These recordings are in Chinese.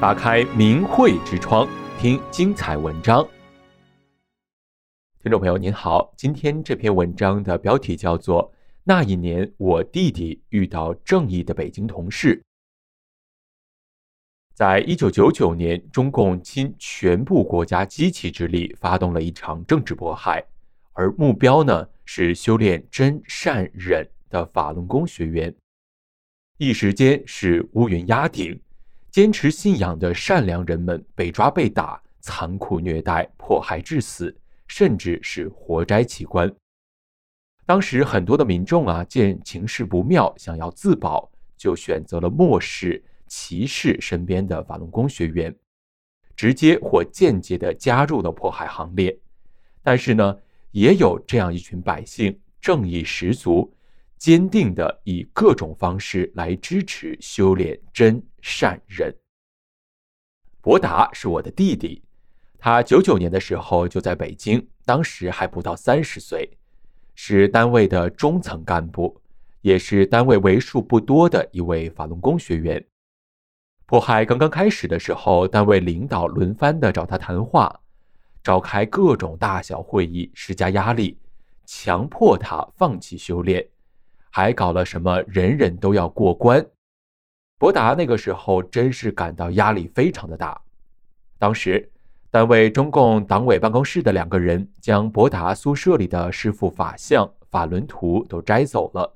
打开明慧之窗，听精彩文章。听众朋友您好，今天这篇文章的标题叫做《那一年我弟弟遇到正义的北京同事》。在一九九九年，中共倾全部国家机器之力发动了一场政治迫害，而目标呢是修炼真善忍的法轮功学员。一时间是乌云压顶，坚持信仰的善良人们被抓被打，残酷虐待，迫害致死，甚至是活摘器官。当时很多的民众啊，见情势不妙，想要自保，就选择了漠视、歧视身边的法轮功学员，直接或间接地加入了迫害行列。但是呢，也有这样一群百姓，正义十足。坚定地以各种方式来支持修炼真善忍。博达是我的弟弟，他九九年的时候就在北京，当时还不到三十岁，是单位的中层干部，也是单位为数不多的一位法轮功学员。迫害刚刚开始的时候，单位领导轮番的找他谈话，召开各种大小会议，施加压力，强迫他放弃修炼。还搞了什么人人都要过关，博达那个时候真是感到压力非常的大。当时，单位中共党委办公室的两个人将博达宿舍里的师傅法相、法轮图都摘走了，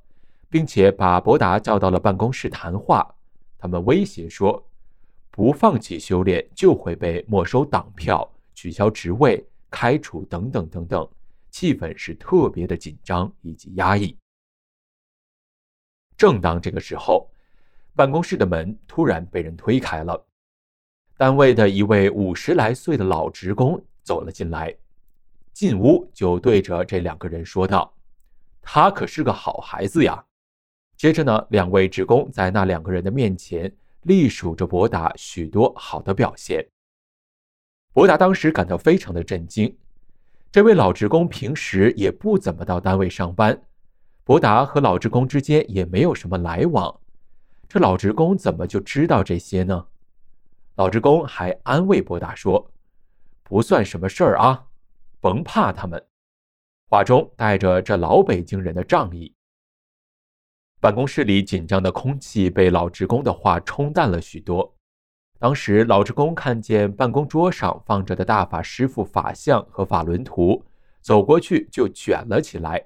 并且把博达叫到了办公室谈话。他们威胁说，不放弃修炼就会被没收党票、取消职位、开除等等等等，气氛是特别的紧张以及压抑。正当这个时候，办公室的门突然被人推开了，单位的一位五十来岁的老职工走了进来，进屋就对着这两个人说道：“他可是个好孩子呀。”接着呢，两位职工在那两个人的面前隶数着博达许多好的表现。博达当时感到非常的震惊，这位老职工平时也不怎么到单位上班。博达和老职工之间也没有什么来往，这老职工怎么就知道这些呢？老职工还安慰博达说：“不算什么事儿啊，甭怕他们。”话中带着这老北京人的仗义。办公室里紧张的空气被老职工的话冲淡了许多。当时老职工看见办公桌上放着的大法师傅法相和法轮图，走过去就卷了起来。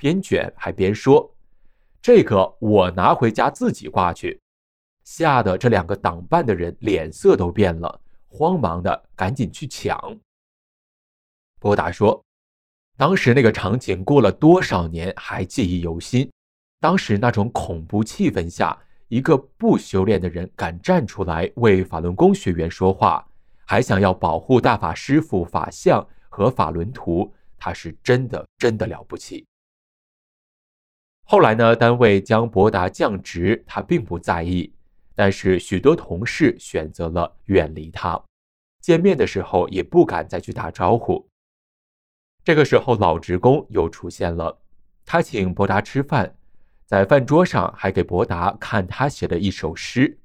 边卷还边说：“这个我拿回家自己挂去。”吓得这两个党办的人脸色都变了，慌忙的赶紧去抢。博达说：“当时那个场景过了多少年还记忆犹新。当时那种恐怖气氛下，一个不修炼的人敢站出来为法轮功学员说话，还想要保护大法师父法相和法轮图，他是真的真的了不起。”后来呢，单位将博达降职，他并不在意，但是许多同事选择了远离他，见面的时候也不敢再去打招呼。这个时候，老职工又出现了，他请博达吃饭，在饭桌上还给博达看他写的一首诗，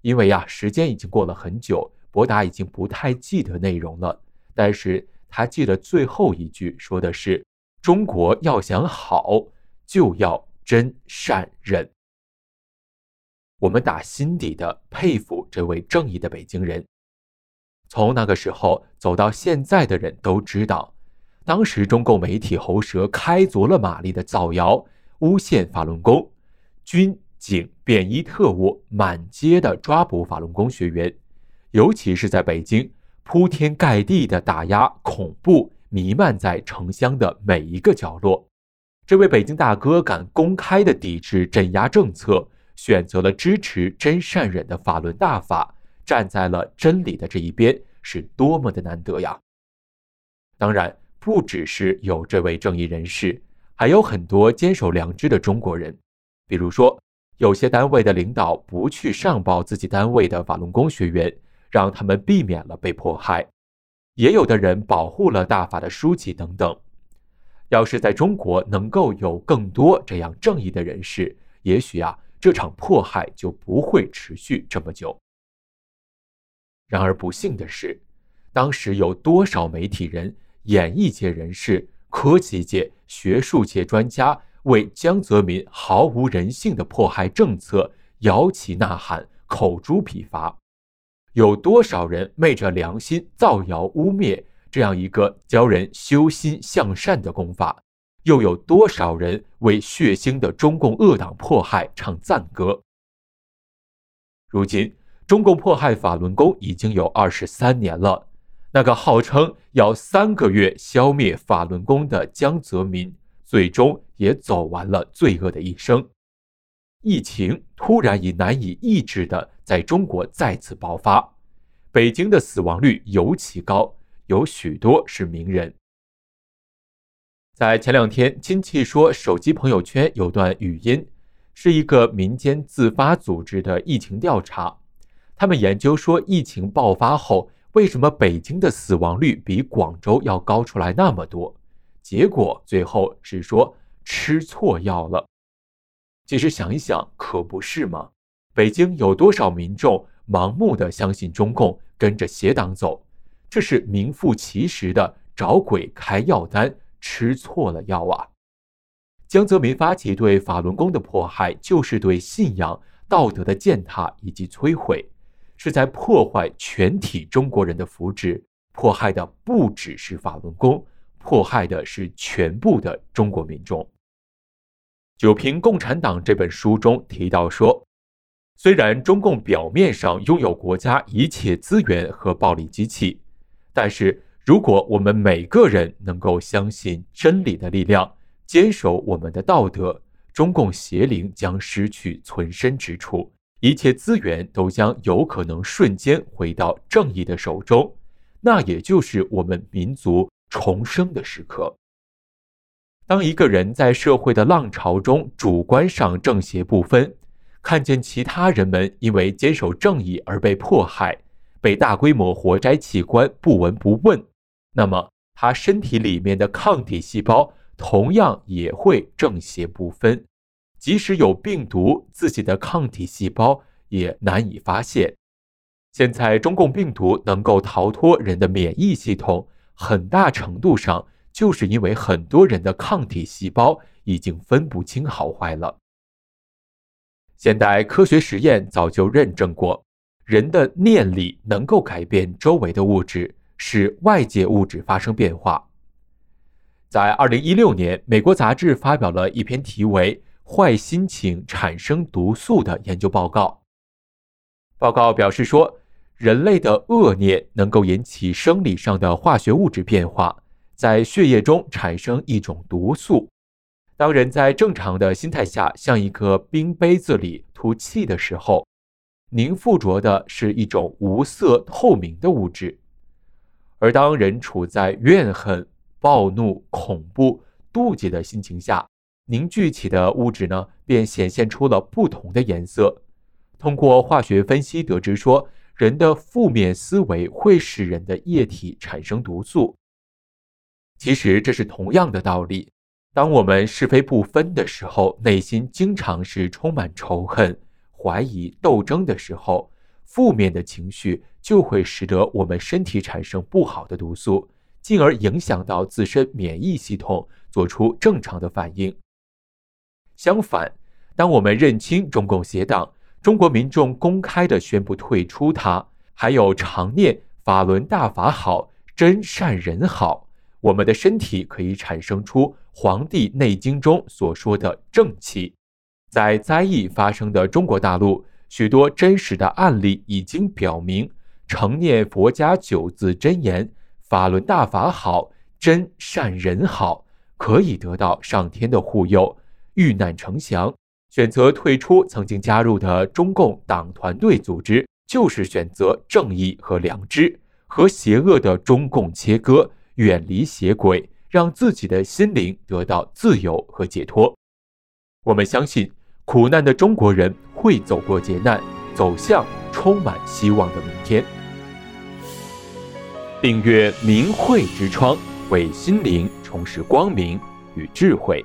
因为呀，时间已经过了很久，博达已经不太记得内容了，但是他记得最后一句说的是：“中国要想好。”就要真善忍。我们打心底的佩服这位正义的北京人。从那个时候走到现在的人都知道，当时中共媒体喉舌开足了马力的造谣、诬陷法轮功，军警便衣特务满街的抓捕法轮功学员，尤其是在北京，铺天盖地的打压恐怖弥漫在城乡的每一个角落。这位北京大哥敢公开的抵制镇压政策，选择了支持真善忍的法轮大法，站在了真理的这一边，是多么的难得呀！当然，不只是有这位正义人士，还有很多坚守良知的中国人。比如说，有些单位的领导不去上报自己单位的法轮功学员，让他们避免了被迫害；也有的人保护了大法的书籍等等。要是在中国能够有更多这样正义的人士，也许啊，这场迫害就不会持续这么久。然而不幸的是，当时有多少媒体人、演艺界人士、科技界、学术界专家为江泽民毫无人性的迫害政策摇旗呐喊、口诛笔伐？有多少人昧着良心造谣污蔑这样一个教人修心向善的功法？又有多少人为血腥的中共恶党迫害唱赞歌？如今，中共迫害法轮功已经有二十三年了。那个号称要三个月消灭法轮功的江泽民，最终也走完了罪恶的一生。疫情突然以难以抑制的在中国再次爆发，北京的死亡率尤其高，有许多是名人。在前两天，亲戚说手机朋友圈有段语音，是一个民间自发组织的疫情调查。他们研究说，疫情爆发后，为什么北京的死亡率比广州要高出来那么多？结果最后是说吃错药了。其实想一想，可不是吗？北京有多少民众盲目的相信中共，跟着邪党走？这是名副其实的找鬼开药单，吃错了药啊！江泽民发起对法轮功的迫害，就是对信仰道德的践踏以及摧毁，是在破坏全体中国人的福祉。迫害的不只是法轮功，迫害的是全部的中国民众。《九评共产党》这本书中提到说，虽然中共表面上拥有国家一切资源和暴力机器，但是如果我们每个人能够相信真理的力量，坚守我们的道德，中共邪灵将失去存身之处，一切资源都将有可能瞬间回到正义的手中，那也就是我们民族重生的时刻。当一个人在社会的浪潮中主观上正邪不分，看见其他人们因为坚守正义而被迫害，被大规模活摘器官不闻不问，那么他身体里面的抗体细胞同样也会正邪不分。即使有病毒，自己的抗体细胞也难以发现。现在中共病毒能够逃脱人的免疫系统，很大程度上。就是因为很多人的抗体细胞已经分不清好坏了。现代科学实验早就认证过，人的念力能够改变周围的物质，使外界物质发生变化。在二零一六年，美国杂志发表了一篇题为“坏心情产生毒素”的研究报告。报告表示说，人类的恶念能够引起生理上的化学物质变化。在血液中产生一种毒素。当人在正常的心态下向一个冰杯子里吐气的时候，凝附着的是一种无色透明的物质；而当人处在怨恨、暴怒、恐怖、妒忌的心情下，凝聚起的物质呢，便显现出了不同的颜色。通过化学分析得知说，人的负面思维会使人的液体产生毒素。其实这是同样的道理。当我们是非不分的时候，内心经常是充满仇恨、怀疑、斗争的时候，负面的情绪就会使得我们身体产生不好的毒素，进而影响到自身免疫系统，做出正常的反应。相反，当我们认清中共邪党，中国民众公开的宣布退出它，还有常念法轮大法好，真善人好。我们的身体可以产生出《黄帝内经》中所说的正气。在灾疫发生的中国大陆，许多真实的案例已经表明，承念佛家九字真言“法轮大法好，真善人好”，可以得到上天的护佑，遇难成祥。选择退出曾经加入的中共党团队组织，就是选择正义和良知，和邪恶的中共切割。远离邪鬼，让自己的心灵得到自由和解脱。我们相信，苦难的中国人会走过劫难，走向充满希望的明天。订阅明慧之窗，为心灵重拾光明与智慧。